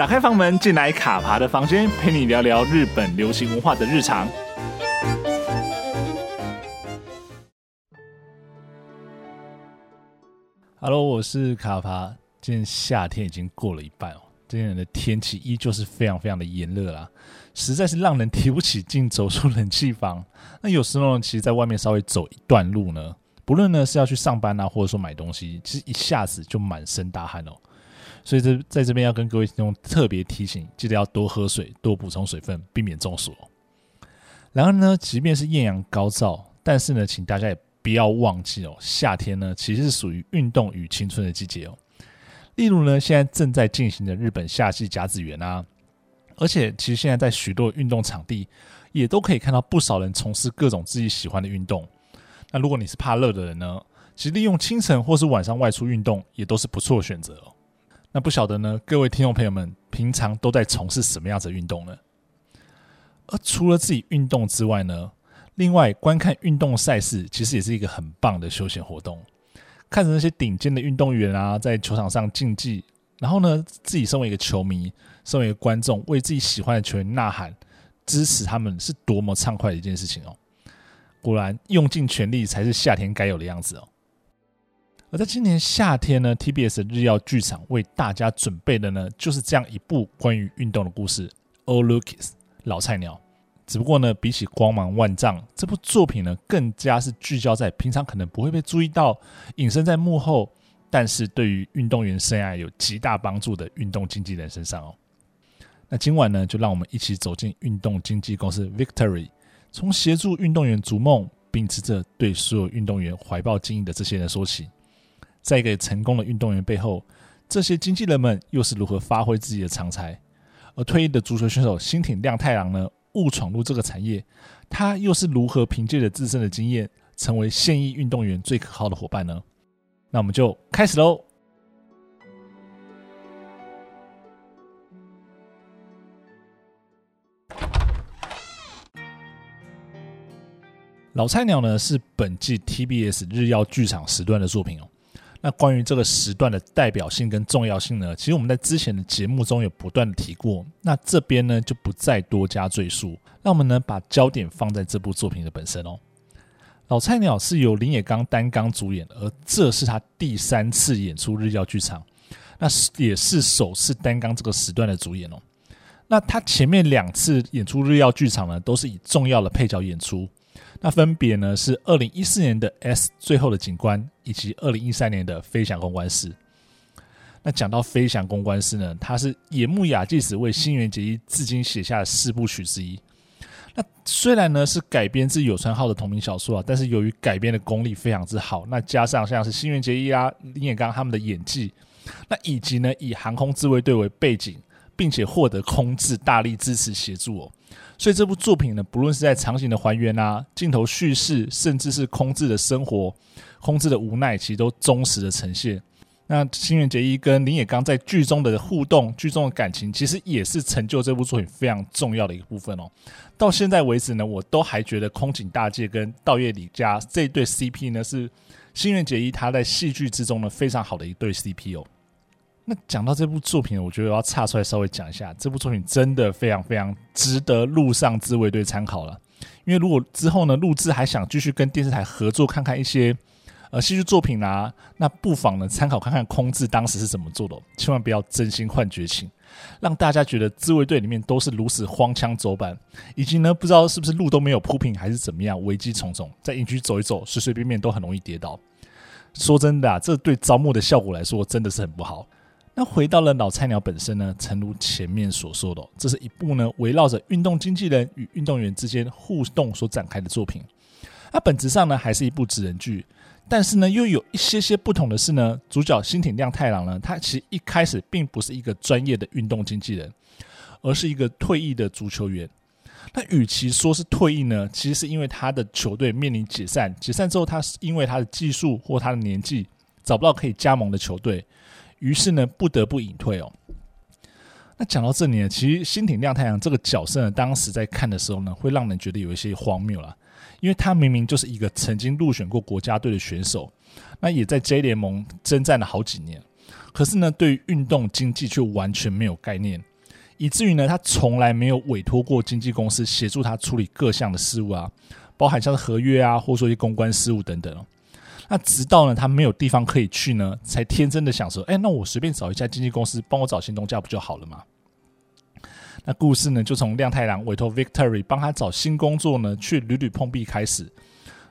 打开房门，进来卡爬的房间，陪你聊聊日本流行文化的日常。Hello，我是卡爬。今天夏天已经过了一半哦，今天的天气依旧是非常非常的炎热啦，实在是让人提不起劲走出冷气房。那有时候呢，其实在外面稍微走一段路呢，不论呢是要去上班啊，或者说买东西，其实一下子就满身大汗哦。所以这在这边要跟各位听众特别提醒，记得要多喝水，多补充水分，避免中暑。然而呢，即便是艳阳高照，但是呢，请大家也不要忘记哦，夏天呢其实是属于运动与青春的季节哦。例如呢，现在正在进行的日本夏季甲子园啊，而且其实现在在许多运动场地也都可以看到不少人从事各种自己喜欢的运动。那如果你是怕热的人呢，其实利用清晨或是晚上外出运动也都是不错的选择哦。那不晓得呢，各位听众朋友们平常都在从事什么样子的运动呢？而除了自己运动之外呢，另外观看运动赛事其实也是一个很棒的休闲活动。看着那些顶尖的运动员啊，在球场上竞技，然后呢，自己身为一个球迷，身为一个观众，为自己喜欢的球员呐喊、支持他们，是多么畅快的一件事情哦！果然，用尽全力才是夏天该有的样子哦。而在今年夏天呢，TBS 日曜剧场为大家准备的呢，就是这样一部关于运动的故事《All Rookies》老菜鸟。只不过呢，比起光芒万丈，这部作品呢，更加是聚焦在平常可能不会被注意到、隐身在幕后，但是对于运动员生涯有极大帮助的运动经纪人身上哦。那今晚呢，就让我们一起走进运动经纪公司 Victory，从协助运动员逐梦，秉持着对所有运动员怀抱敬意的这些人说起。在一个成功的运动员背后，这些经纪人们又是如何发挥自己的长才？而退役的足球选手新挺亮太郎呢？误闯入这个产业，他又是如何凭借着自身的经验，成为现役运动员最可靠的伙伴呢？那我们就开始喽。老菜鸟呢，是本季 TBS 日曜剧场时段的作品哦。那关于这个时段的代表性跟重要性呢，其实我们在之前的节目中有不断的提过。那这边呢，就不再多加赘述。那我们呢，把焦点放在这部作品的本身哦。老菜鸟是由林野刚担纲主演，而这是他第三次演出日曜剧场，那是也是首次担纲这个时段的主演哦。那他前面两次演出日曜剧场呢，都是以重要的配角演出。那分别呢是二零一四年的《S 最后的警官》以及二零一三年的《飞翔公关师》。那讲到《飞翔公关师》呢，它是野木雅纪子为新垣结衣至今写下的四部曲之一。那虽然呢是改编自有川浩的同名小说啊，但是由于改编的功力非常之好，那加上像是新垣结衣啊、林野刚他们的演技，那以及呢以航空自卫队为背景，并且获得空置大力支持协助哦。所以这部作品呢，不论是在场景的还原啊、镜头叙事，甚至是空置的生活、空置的无奈，其实都忠实的呈现。那新垣结衣跟林野刚在剧中的互动、剧中的感情，其实也是成就这部作品非常重要的一个部分哦。到现在为止呢，我都还觉得空井大介跟道叶李家这对 CP 呢，是新垣结衣他在戏剧之中呢非常好的一对 CP 哦。那讲到这部作品，我觉得我要岔出来稍微讲一下，这部作品真的非常非常值得路上自卫队参考了。因为如果之后呢，录制还想继续跟电视台合作，看看一些呃戏剧作品啊，那不妨呢参考看看空置当时是怎么做的，千万不要真心换绝情，让大家觉得自卫队里面都是如此荒腔走板，以及呢不知道是不是路都没有铺平还是怎么样，危机重重，在营区走一走，随随便便都很容易跌倒。说真的，这对招募的效果来说真的是很不好。那回到了老菜鸟本身呢，诚如前面所说的，这是一部呢围绕着运动经纪人与运动员之间互动所展开的作品。那本质上呢还是一部职人剧，但是呢又有一些些不同的是呢，主角新町亮太郎呢，他其实一开始并不是一个专业的运动经纪人，而是一个退役的足球员。那与其说是退役呢，其实是因为他的球队面临解散，解散之后他是因为他的技术或他的年纪找不到可以加盟的球队。于是呢，不得不隐退哦。那讲到这里呢，其实新挺亮太阳这个角色呢，当时在看的时候呢，会让人觉得有一些荒谬了，因为他明明就是一个曾经入选过国家队的选手，那也在 J 联盟征战了好几年，可是呢，对于运动经济却完全没有概念，以至于呢，他从来没有委托过经纪公司协助他处理各项的事务啊，包含像是合约啊，或说一些公关事务等等哦。那直到呢，他没有地方可以去呢，才天真的想说，哎，那我随便找一家经纪公司帮我找新东家不就好了吗？那故事呢，就从亮太郎委托 Victory 帮他找新工作呢，去屡屡碰壁开始。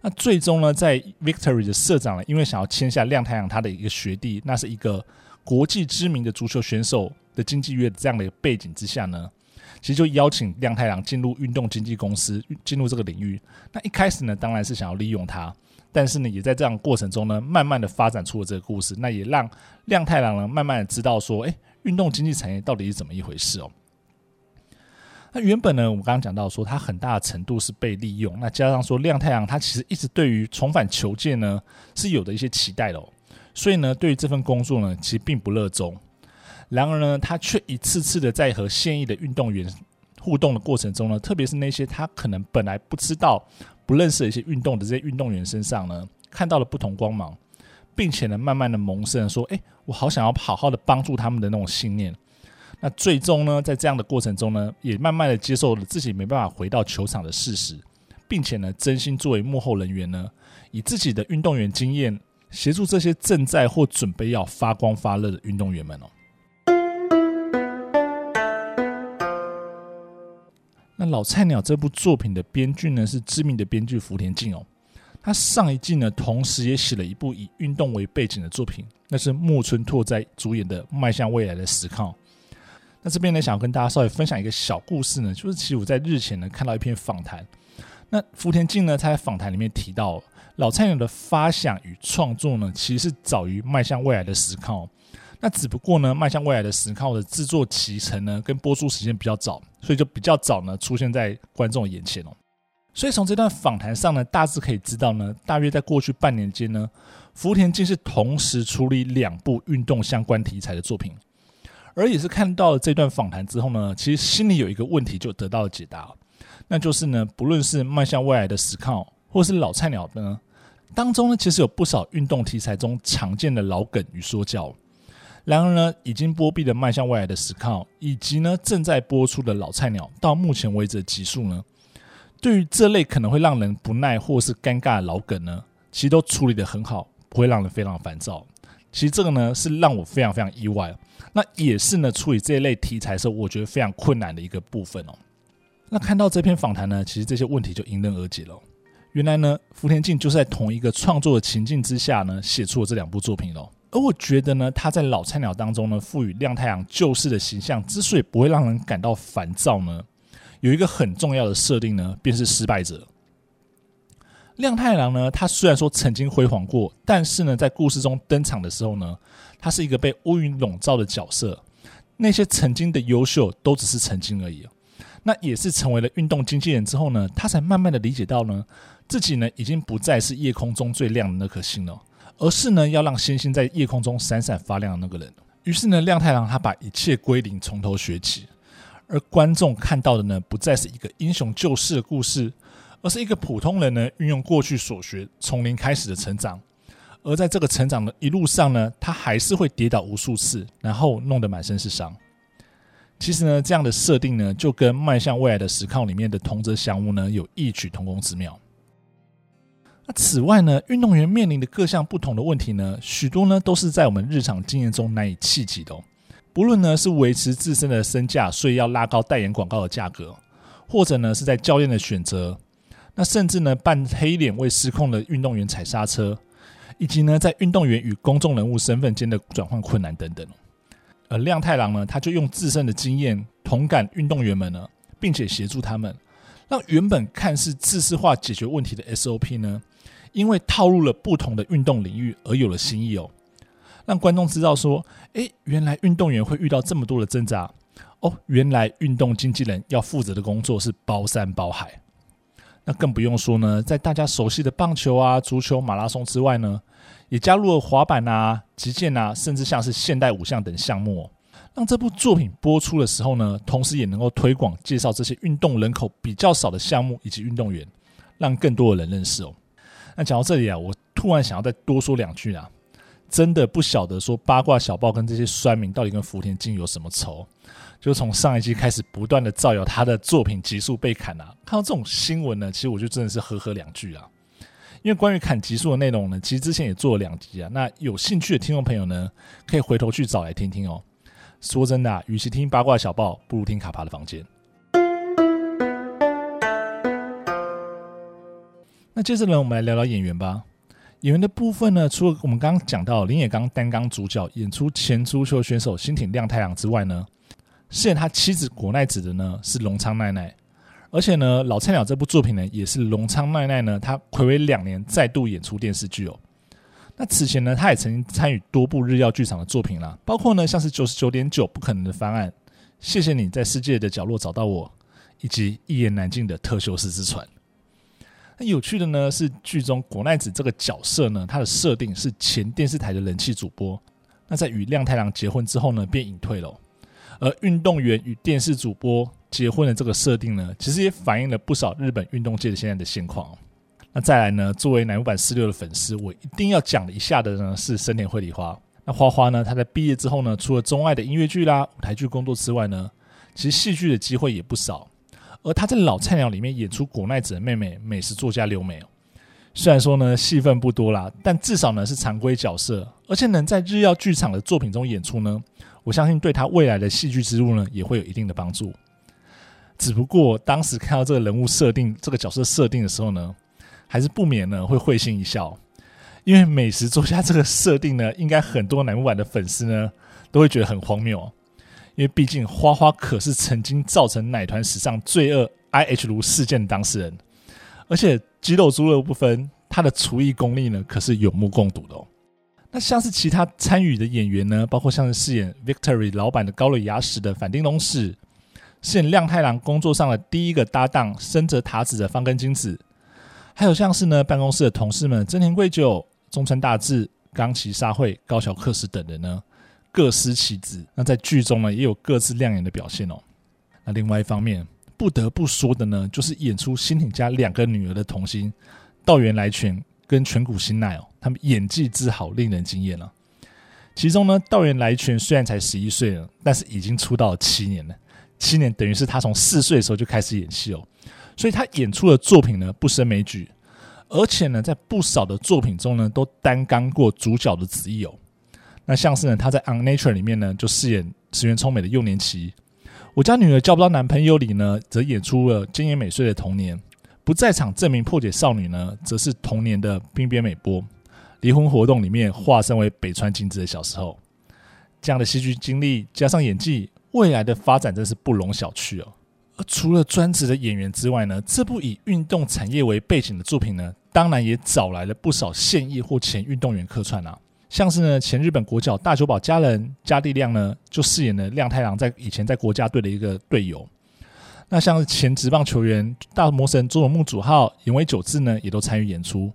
那最终呢，在 Victory 的社长呢，因为想要签下亮太郎他的一个学弟，那是一个国际知名的足球选手的经纪约这样的一个背景之下呢，其实就邀请亮太郎进入运动经纪公司，进入这个领域。那一开始呢，当然是想要利用他，但是呢，也在这样过程中呢，慢慢的发展出了这个故事。那也让亮太郎呢，慢慢的知道说，诶，运动经济产业到底是怎么一回事哦。那原本呢，我们刚刚讲到说，他很大的程度是被利用。那加上说，亮太郎他其实一直对于重返球界呢是有的一些期待的哦，所以呢，对于这份工作呢，其实并不热衷。然而呢，他却一次次的在和现役的运动员互动的过程中呢，特别是那些他可能本来不知道、不认识的一些运动的这些运动员身上呢，看到了不同光芒，并且呢，慢慢的萌生说：“诶，我好想要好好的帮助他们的那种信念。”那最终呢，在这样的过程中呢，也慢慢的接受了自己没办法回到球场的事实，并且呢，真心作为幕后人员呢，以自己的运动员经验协助这些正在或准备要发光发热的运动员们哦。那老菜鸟这部作品的编剧呢，是知名的编剧福田靖哦。他上一季呢，同时也写了一部以运动为背景的作品，那是木村拓哉主演的《迈向未来的10 Count》。那这边呢，想要跟大家稍微分享一个小故事呢，就是其实我在日前呢看到一篇访谈，那福田靖呢他在访谈里面提到，老菜鸟的发想与创作呢，其实是早于迈向未来的10 Count，那只不过呢，迈向未来的10 Count 的制作期程呢跟播出时间比较早，所以就比较早呢出现在观众眼前哦。所以从这段访谈上呢，大致可以知道呢，大约在过去半年间呢，福田竟是同时处理两部运动相关题材的作品。而也是看到了这段访谈之后呢，其实心里有一个问题就得到了解答，那就是呢，不论是迈向未来的10 Count，或是老菜鸟的呢，当中呢，其实有不少运动题材中常见的老梗与说教。然而呢，已经播毕的迈向未来的10 Count，以及呢正在播出的老菜鸟，到目前为止的集数呢，对于这类可能会让人不耐或是尴尬的老梗呢，其实都处理得很好，不会让人非常烦躁。其实这个呢，是让我非常非常意外。那也是呢，处理这一类题材的时候，我觉得非常困难的一个部分哦。那看到这篇访谈呢，其实这些问题就迎刃而解了。原来呢，福田靖就是在同一个创作的情境之下呢，写出了这两部作品喽。而我觉得呢，他在老菜鸟当中呢，赋予亮太郎旧式的形象之所以不会让人感到烦躁呢，有一个很重要的设定呢，便是失败者。亮太郎呢，他虽然说曾经辉煌过，但是呢，在故事中登场的时候呢，他是一个被乌云笼罩的角色。那些曾经的优秀，都只是曾经而已。那也是成为了运动经纪人之后呢，他才慢慢的理解到呢，自己呢，已经不再是夜空中最亮的那颗星了，而是呢，要让星星在夜空中闪闪发亮的那个人。于是呢，亮太郎他把一切归零，从头学起。而观众看到的呢，不再是一个英雄救世的故事。而是一个普通人呢，运用过去所学，从零开始的成长。而在这个成长的一路上呢，他还是会跌倒无数次，然后弄得满身是伤。其实呢，这样的设定呢，就跟迈向未来的10 Count 里面的桐泽祥吾呢，有异曲同工之妙。那此外呢，运动员面临的各项不同的问题呢，许多呢都是在我们日常经验中难以企及的哦。不论呢是维持自身的身价，所以要拉高代言广告的价格，或者呢是在教练的选择。那甚至呢，扮黑脸为失控的运动员踩刹车，以及呢，在运动员与公众人物身份间的转换困难等等。而亮太郎呢，他就用自身的经验同感运动员们呢，并且协助他们，让原本看似制式化解决问题的 SOP 呢，因为套入了不同的运动领域而有了新意哦，让观众知道说，诶，原来运动员会遇到这么多的挣扎哦，原来运动经纪人要负责的工作是包山包海。那更不用说呢，在大家熟悉的棒球啊、足球、马拉松之外呢，也加入了滑板啊、击剑啊，甚至像是现代五项等项目哦，让这部作品播出的时候呢，同时也能够推广介绍这些运动人口比较少的项目以及运动员，让更多的人认识哦。那讲到这里啊，我突然想要再多说两句啊，真的不晓得说八卦小报跟这些酸民到底跟福田静有什么仇，就从上一季开始不断的造谣他的作品集数被砍啊。看到这种新闻呢，其实我就真的是呵呵两句啊。因为关于砍集数的内容呢，其实之前也做了两集啊。那有兴趣的听众朋友呢，可以回头去找来听听哦。说真的啊，与其听八卦小报，不如听卡帕的房间。那接着呢，我们来聊聊演员吧。演员的部分呢，除了我们刚刚讲到林野刚担纲主角演出前足球选手新挺亮太郎之外呢，饰演他妻子果奈子的呢是龙仓奈奈。而且呢，老菜鸟这部作品呢，也是龙仓奈奈呢，他暌违两年再度演出电视剧哦。那此前呢，他也曾经参与多部日曜剧场的作品啦，包括呢像是九十九点九不可能的方案，谢谢你在世界的角落找到我，以及一言难尽的特修斯之船。那有趣的呢是剧中果奈子这个角色呢，他的设定是前电视台的人气主播，那在与亮太郎结婚之后呢，便隐退了。而运动员与电视主播结婚的这个设定呢，其实也反映了不少日本运动界的现在的现况。那再来呢？作为乃木坂四六的粉丝，我一定要讲一下的呢是森田绘里花。那花花呢？她在毕业之后呢，除了钟爱的音乐剧啦、舞台剧工作之外呢，其实戏剧的机会也不少。而他在《老菜鸟》里面演出果奈子的妹妹美食作家刘美哦。虽然说呢戏份不多啦，但至少呢是常规角色，而且能在日曜剧场的作品中演出呢，我相信对他未来的戏剧之路呢也会有一定的帮助。只不过当时看到这个人物设定、这个角色设定的时候呢，还是不免呢会会心一笑，因为美食作家这个设定呢，应该很多乃木坂的粉丝呢都会觉得很荒谬，因为毕竟花花可是曾经造成奶团史上罪恶 IH 炉事件的当事人，而且肌肉猪肉不分，他的厨艺功力呢可是有目共睹的哦。那像是其他参与的演员呢，包括像是饰演 Victory 老板的高磊雅史的反町隆史，饰演亮太郎工作上的第一个搭档深泽塔子的方根金子。还有像是呢，办公室的同事们真田贵久、中村大志、冈崎沙绘、高桥克史等人呢，各司其职。那在剧中呢，也有各自亮眼的表现哦。那另外一方面，不得不说的呢，就是演出新町家两个女儿的童星稻垣来泉跟泉谷新奈哦，他们演技之好，令人惊艳了。其中呢，稻垣来泉虽然才十一岁了，但是已经出道了七年了。七年等于是他从四岁的时候就开始演戏哦。所以他演出的作品呢，不胜枚举，而且呢，在不少的作品中呢，都担纲过主角的子役哦。那像是呢，他在《Un Nature》里面呢，就饰演石原聪美的幼年期；我家女儿交不到男朋友里呢，则演出了菅野美穗的童年；不在场证明破解少女呢，则是童年的滨边美波；离婚活动里面化身为北川景子的小时候。这样的戏剧经历加上演技，未来的发展真是不容小觑哦。而除了专职的演员之外呢，这部以运动产业为背景的作品呢，当然也找来了不少现役或前运动员客串啊。像是呢，前日本国脚大久保佳人加地亮呢，就饰演了亮太郎在以前在国家队的一个队友。那像是前职棒球员大魔神佐佐木主浩、岩尾久志呢，也都参与演出。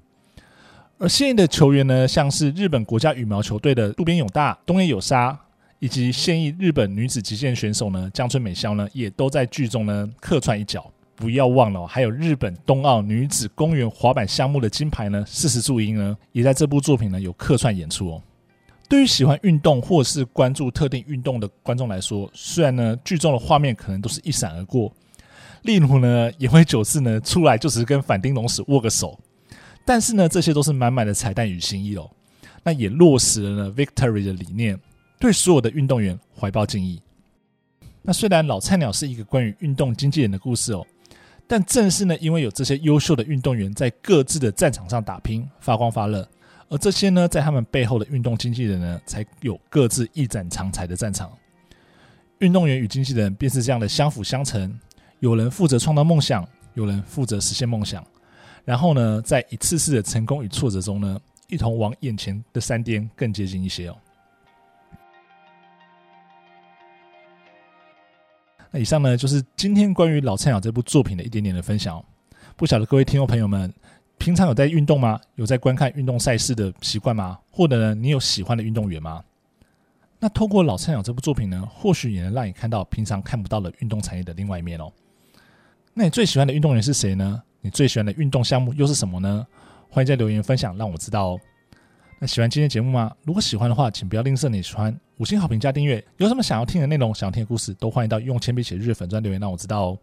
而现役的球员呢，像是日本国家羽毛球队的渡边勇大、东野有纱。以及现役日本女子击剑选手呢，江村美香呢，也都在剧中呢客串一角。不要忘了，还有日本冬奥女子公园滑板项目的金牌呢，四十柱樱呢，也在这部作品呢有客串演出哦。对于喜欢运动或是关注特定运动的观众来说，虽然呢剧中的画面可能都是一闪而过，例如呢岩尾久次呢出来就只是跟反町隆史握个手，但是呢这些都是满满的彩蛋与心意哦。那也落实了呢 Victory 的理念。对所有的运动员怀抱敬意。那虽然老菜鸟是一个关于运动经纪人的故事哦，但正是呢，因为有这些优秀的运动员在各自的战场上打拼、发光发热，而这些呢，在他们背后的运动经纪人呢，才有各自一展长才的战场。运动员与经纪人便是这样的相辅相成，有人负责创造梦想，有人负责实现梦想，然后呢，在一次次的成功与挫折中呢，一同往眼前的山巅更接近一些哦。那以上呢，就是今天关于《老菜鸟》这部作品的一点点的分享。不晓得各位听众朋友们，平常有在运动吗？有在观看运动赛事的习惯吗？或者呢，你有喜欢的运动员吗？那透过《老菜鸟》这部作品呢，或许也能让你看到平常看不到的运动产业的另外一面哦。那你最喜欢的运动员是谁呢？你最喜欢的运动项目又是什么呢？欢迎在留言分享，让我知道哦。那喜欢今天节目吗？如果喜欢的话，请不要吝啬你喜欢，五星好评加订阅。有什么想要听的内容，想要听的故事，都欢迎到用铅笔写日粉钻留言让我知道哦。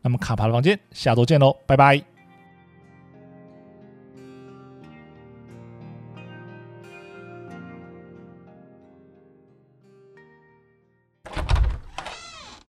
那么卡爬的房间，下周见喽，拜拜。